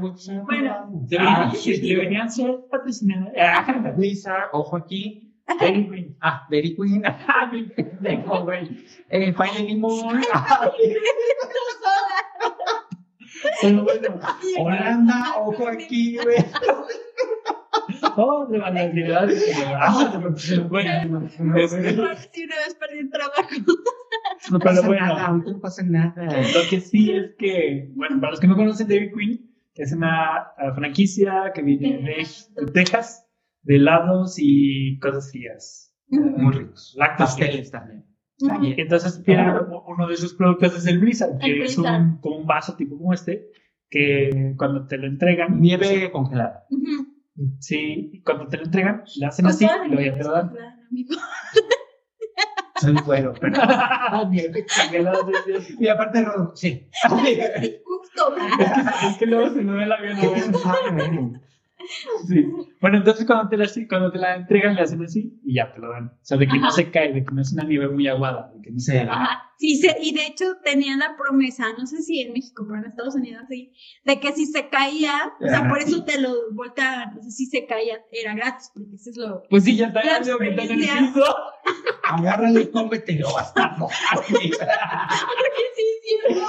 pues, Bueno. Deberían. Blizzard, ojo aquí. Dairy Queen. Ah, Dairy Queen. Ah, güey. Eh, limón. Pero bueno, Holanda, ojo aquí, güey. Oh, de banalidades. Ah, Bueno, este, Sí, una vez perdí el trabajo. No Pero pasa bueno. nada, no pasa nada. Lo que sí es que, bueno, para los que no conocen Dairy Queen, es una franquicia que viene de, de Texas, de helados y cosas frías. Muy ricos. Lácteos. Pasteles también. Y entonces tiene uno de sus productos es el Blizzard, que El es un, como un vaso tipo como este, que cuando te lo entregan, Nieve congelada. Sí, cuando te lo entregan, le hacen así y lo dan. Claro, amigo. Soy bueno, pero. Sí. Y aparte, Rodo, sí. Justo. Es que luego se me ve la vida. Sí. Bueno, entonces cuando te, la, cuando te la entregan, le hacen así y ya te lo dan. O sea, de que no se cae, de que no es una nieve muy aguada. De que no se... Ajá. Sí, se- y de hecho tenían la promesa, no sé si en México, pero en Estados Unidos sí, de que si se caía, o sea, por eso te lo volteaban, o sea, si se caía era gratis, porque eso es lo... Pues sí, ya está ya en el piso. Agárrale, cómetelo hasta no. Porque sí, sí, no.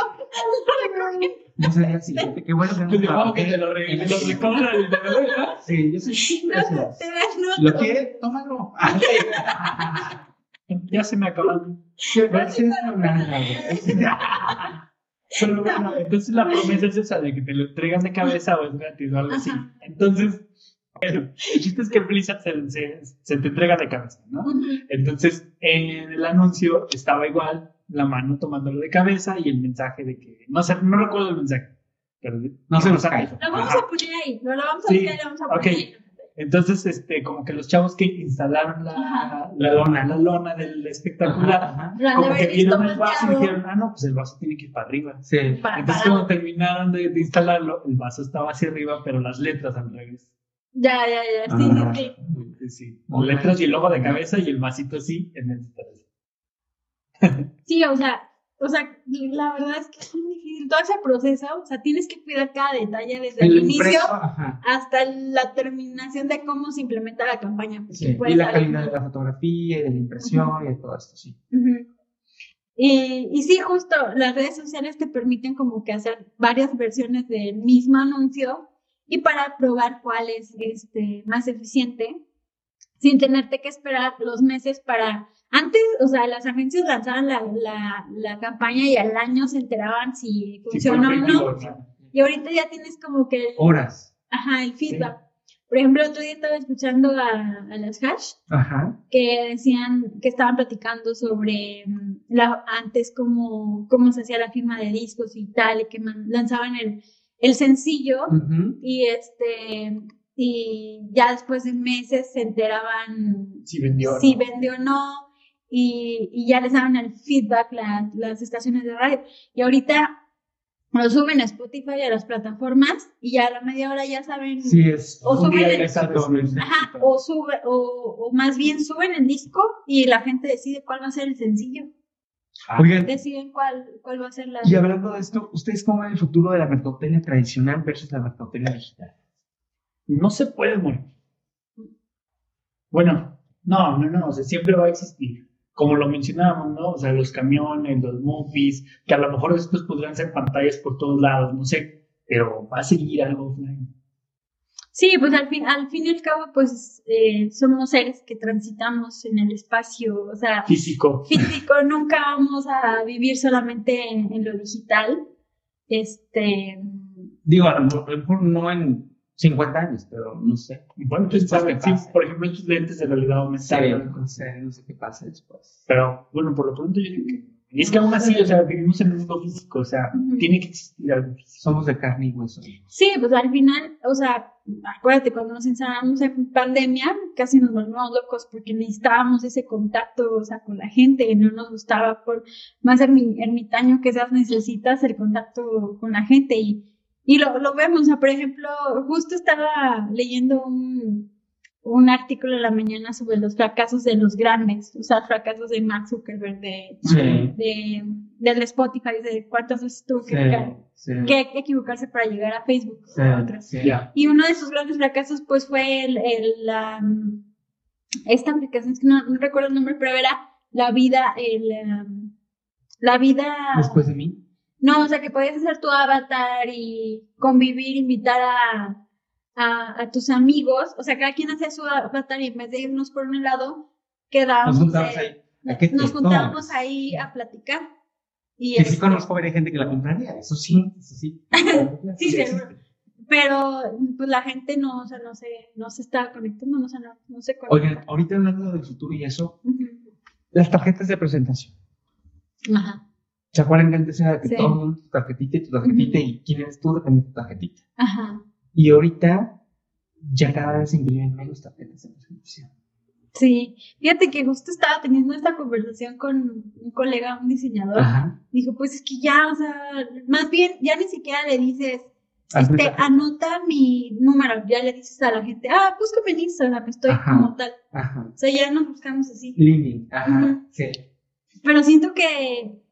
No sé, así. Qué bueno que no modo trabajé que te lo lo recobran y te lo. Sí, yo soy gracias. Te dan ¿Lo quiere? Tómalo. Ya se me acaban. Gracias. Pero bueno, entonces la promesa es esa de que te lo entregan de cabeza o es gratis o algo así. Entonces, bueno, el chiste es que Blizzard se, se, se te entrega de cabeza, ¿no? Entonces, en el anuncio estaba igual la mano tomándolo de cabeza y el mensaje de que, no sé, no recuerdo el mensaje, pero No se nos Ajá. cae. Lo vamos Ajá. a poner ahí, lo, lo vamos a Sí, buscar lo vamos a poner ok. ahí. Entonces, este, como que los chavos que instalaron la, la lona, la lona del espectacular, Ajá, ajá. Como que vieron el vaso y dijeron, ah, no, pues el vaso tiene que ir para arriba. Sí. Pa- Entonces, parado. cuando terminaron de, de instalarlo, el vaso estaba hacia arriba, pero las letras al revés. Ya, ya, ya, sí, sí, sí. Letras y el logo de cabeza y el vasito así en el Sí, o sea, o sea, la verdad es que es muy difícil. Todo ese proceso, o sea, tienes que cuidar cada detalle desde el, El inicio ajá. hasta la terminación de cómo se implementa la campaña. porque Sí, Y la salir calidad de la fotografía, y de la impresión y de todo esto, sí. Y, y sí, justo las redes sociales te permiten como que hacer varias versiones del mismo anuncio y para probar cuál es este, más eficiente sin tenerte que esperar los meses para... Antes, o sea, las agencias lanzaban la, la, la campaña y al año se enteraban si Sí, funcionó o efectivo, no. Y ahorita ya tienes como que... el- Horas. Ajá, el feedback. Por ejemplo, otro día estaba escuchando a, a las hash Ajá. que decían que estaban platicando sobre mm, la, antes cómo, cómo se hacía la firma de discos y tal, y que man- lanzaban el, el sencillo y este y ya después de meses se enteraban Sí vendió. si ¿no? vendió o no y, y ya les daban el feedback la- las estaciones de radio y ahorita lo suben a Spotify y a las plataformas y ya a la media hora ya saben Sí, es. O suben el-. Ajá, o sube, o, o más bien suben el disco y la gente decide cuál va a ser el sencillo. Oigan, Deciden cuál, cuál va a ser la. y hablando de esto, ¿ustedes cómo ven el futuro de la mercadotecnia tradicional versus la mercadotecnia digital? No se puede morir. Bueno, no, no, no, o sea, siempre va a existir. Como lo mencionábamos, ¿no? O sea, los camiones, los movies, que a lo mejor después podrán ser pantallas por todos lados, no sé, pero va a seguir algo offline. Sí, pues al fin, al fin y al cabo, pues eh, somos seres que transitamos en el espacio, o sea, Físico. físico, nunca vamos a vivir solamente en, en lo digital. Este, Digo, a lo mejor- a lo mejor no en 50 años, pero no sé. Bueno, pues, Después, sabe, ¿qué sí, por ejemplo, estos lentes de realidad aumentada. no sé, no sé qué pasa después. Pero bueno, por lo pronto yo digo que. Es que aún así, o sea, vivimos en un mundo físico, o sea, tiene que existir algo. Somos de carne y hueso. Sí, pues al final, o sea, acuérdate, cuando nos encerramos en pandemia, casi nos volvimos locos porque necesitábamos ese contacto, o sea, con la gente, y no nos gustaba, por más ermi- ermitaño que seas, necesitas el contacto con la gente y, y lo, lo vemos, o sea, por ejemplo, justo estaba leyendo un, un artículo en la mañana sobre los fracasos de los grandes, o sea, fracasos de Mark Zuckerberg, de, Sí. de, del Spotify, de cuántas veces tuvo que, Sí, sí. que equivocarse para llegar a Facebook Sí, o a otras. Y uno de sus grandes fracasos, pues, fue el, el, la, mm, esta aplicación, es que no, no recuerdo el nombre, pero era la vida, el, um, la vida, Después de mí. no, o sea, que podías hacer tu avatar y convivir, invitar a, a, a tus amigos, o sea, cada quien hacía su avatar y en vez de irnos por un Nos quedábamos, juntamos ahí. ¿A nos tomas? ahí a platicar. Y Que sí este, conozco hay gente que la compraría, eso sí, eso sí. Sí, seguro. Pero pues la gente no, o sea, no se, no se está conectando, no se, no, no se conecta. Oigan, ahorita hablando del futuro y eso, las tarjetas de presentación. Ajá, ¿Se acuerdan que antes era que Sí. todo el mundo tu tarjetita y tu tarjetita y quién eres tú depende de tu tarjetita? ajá. Y ahorita ya cada vez imprimen menos tarjetas de presentación. Sí, fíjate que justo estaba teniendo esta conversación con un colega, un diseñador. Ajá. Dijo, pues es que ya, o sea, más bien, ya ni siquiera le dices, este, anota mi número, ya le dices a la gente, ah, búscame en Instagram, estoy Ajá. como tal. Ajá. O sea, ya nos buscamos así. Living. Ajá. Sí. Pero siento que,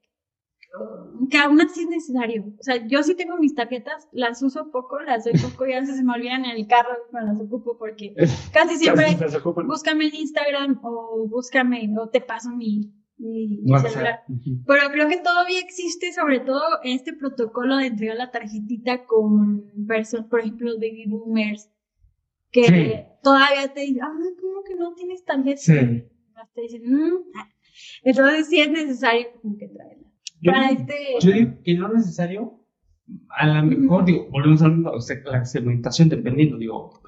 que aún así es necesario. O sea, yo sí tengo mis tarjetas, las uso poco, las doy poco y a veces se me olvidan en el carro cuando las ocupo porque casi siempre Casi búscame en Instagram o búscame o te paso mi, mi, mi WhatsApp. celular. Pero creo que todavía existe sobre todo este protocolo de entregar la tarjetita con personas, por ejemplo, baby boomers, que Sí. todavía te dicen, ah, ¿cómo que no tienes tarjeta? Sí. Hasta dicen, "Mm, ah". Entonces sí es necesario como que traerla. Yo para digo- este... Yo digo que no es necesario. A lo mejor, digo, volvemos a mismo, o sea, la segmentación dependiendo, digo,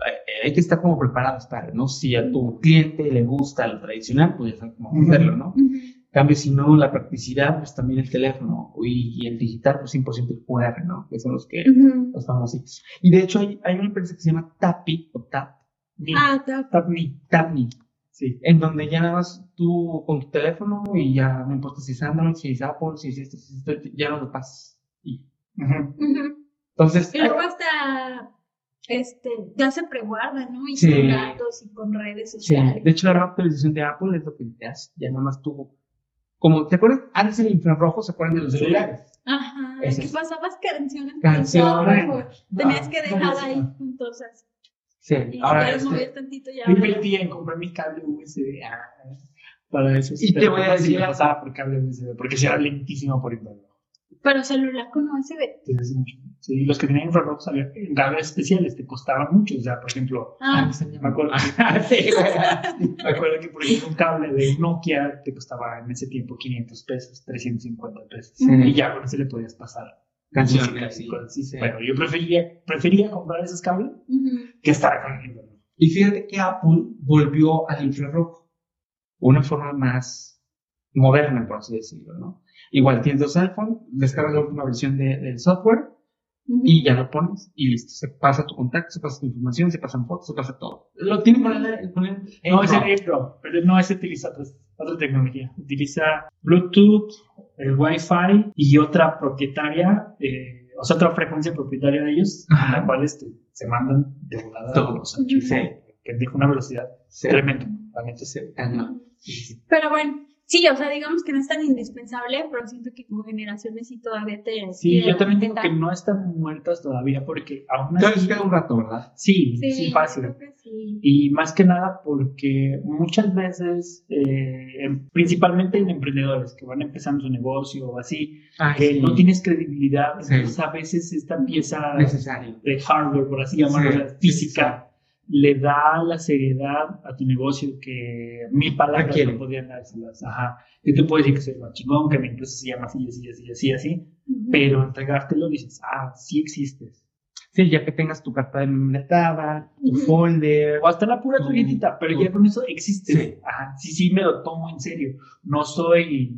hay- que estar como preparados para, ¿no? Si a tu cliente le gusta lo tradicional, pues ya sabes cómo hacerlo, ¿no? En cambio, si no, la practicidad, pues también el teléfono y, y el digital, pues 100% el QR, ¿no? Que son los que, Ujú. los famositos. Y de hecho, hay, hay una empresa que se llama Tapi, o Tap. Ah, está. Tap me. Tapni, Sí. en donde ya nada más tú con tu teléfono y ya no importa si es Android, si es Apple, si es esto, si es esto, ya no lo pasas. Y, entonces, Y luego hasta, este, ya se preguarda, ¿no? Y Sí. con datos y con redes Sí, sociales. de hecho la nueva actualización de Apple es lo que te hace, ya nada más tuvo. Como, ¿te acuerdas? Antes el infrarrojo, ¿se acuerdan de los Sí. celulares? Ajá, Ese que es. pasabas canciones. Canciones. Tenías que Ah, dejar buenísimo. ahí así. Sí, Y ahora si este- tantito ya. Yo invertí en comprar mi cable USB. ah, para eso. Y te pero voy a si decir me algo. pasaba por cable USB, porque si era lentísimo por infrarrojo. Pero celular con USB. Sí, los que tenían infrarrojos había cables especiales, te costaban mucho. O sea, por ejemplo, Ah, me acuerdo, Sí, me acuerdo que, por ejemplo, un cable de Nokia te costaba en ese tiempo 500 pesos, 350 pesos. Y ya con ese le podías pasar Canciones, sí, sí. Pero yo prefería, prefería comprar esos cables ujú. que estar con el infrarrojo. Y fíjate que Apple volvió al infrarrojo. Una forma más moderna, por así decirlo, ¿no? Igual tienes dos iPhone, descargas la última versión de- del software Ujú. y ya lo pones y listo. Se pasa tu contacto, se pasa tu información, se pasan fotos, se pasa todo. Lo tiene con el, con el No, es el AirDrop. AirDrop, pero no, ese utiliza otra, otra tecnología. Utiliza Bluetooth, el Wi-Fi y otra propietaria, eh, o sea, otra frecuencia propietaria de ellos, Ajá. en la cual este, se mandan de volada Todo. los archivos, Sí. que dijo una velocidad Sí. tremenda. Realmente Sí. Pero bueno, sí, o sea, digamos que no es tan indispensable, pero siento que como generaciones sí todavía te. Sí, yo también digo que no están muertas todavía porque aún Todavía así... queda un rato, ¿verdad? Sí, Sí, fácil. creo que sí. Y más que nada porque muchas veces, eh, en- principalmente en emprendedores que van empezando su negocio o así, Ah, que sí. no tienes credibilidad, Sí. entonces a veces esta pieza necesario. de hardware, por así llamarlo, física, le da la seriedad a tu negocio que mil palabras Requiere. no podrían dárselas. Ajá. Yo te puedo decir que soy más chingón, que mi empresa se llama así, así, así, así, así, Ujú. pero entregártelo dices, ah, sí existes. Sí, ya que tengas tu carta de membretada, tu Ujú. folder. O hasta la pura Tu- tarjetita, pero tu- ya con eso existe. Sí. Ajá. Sí, sí, me lo tomo en serio. No soy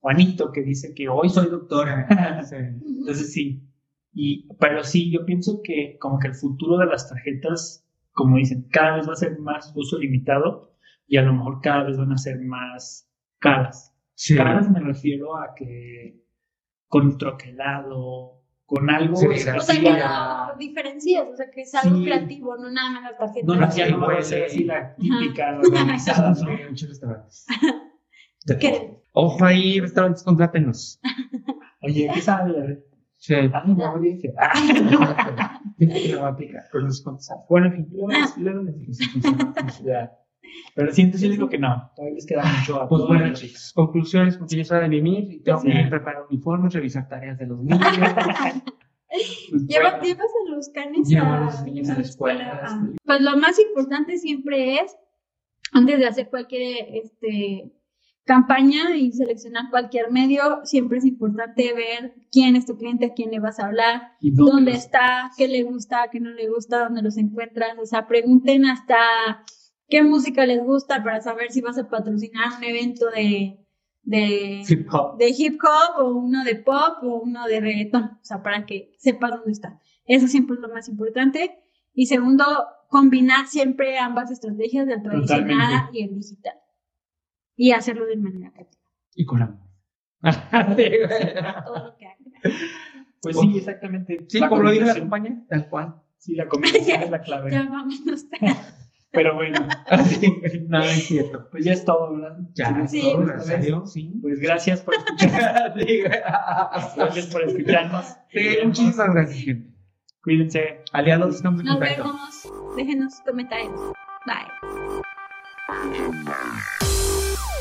Juanito que dice que hoy soy doctor. Sí. Entonces sí. Y, pero sí, yo pienso que como que el futuro de las tarjetas, como dicen, cada vez va a ser más uso limitado y a lo mejor cada vez van a ser más caras. Sí. Caras me refiero a que con troquelado, con algo Sí, O sea, que lo diferencias, o sea, que es algo Sí. creativo, no nada más las tarjetas. No, no, Sí, ya no güey. ser así la típica organizada, ¿no? en muchos restaurantes. Que- Ojo ahí, restaurantes, contrátenos. Oye, ¿qué sabe? Sí. Ah, no, dije. Fíjate que lo va a aplicar, pero no sé cuánto sabe. Bueno, en fin, luego, luego les digo si funciona, funciona. Pero siento, yo digo que no, todavía les queda mucho a Pues bueno, chicos, conclusiones, porque yo soy de mimir y tengo Sí. que preparar uniformes, revisar tareas de los niños. Pues Lleva, bueno, llevas a los canes Llevo a, a los niños a la escuela, ah. sí. Pues lo más importante siempre es, antes de hacer cualquier este, campaña y seleccionar cualquier medio, siempre es importante ver quién es tu cliente, a quién le vas a hablar, ¿y dónde dónde los- está, qué le gusta, qué no le gusta, dónde los encuentran. O sea, pregunten hasta qué música les gusta para saber si vas a patrocinar un evento de, de, Hip hop. de hip hop o uno de pop o uno de reggaetón, o sea, para que sepas dónde está. Eso siempre es lo más importante. Y segundo, combinar siempre ambas estrategias, del tradicional Totalmente. y el digital. Y hacerlo de manera creativa. Y con amor. Todo lo que. Pues sí, exactamente. Sí, La como lo dice la compañía, tal cual. Sí, la combinación es la clave. Ya vámonos. Pero bueno, Así, nada es cierto. pues ya es todo, ¿verdad? Ya, Sí, todo, pues, gracias a Dios, sí. Pues gracias por escuchar. Gracias por escucharnos. Sí, muchísimas gracias, gente. Cuídense. Aliados, estamos en Nos contacto. vemos. Déjenos comentarios. Bye.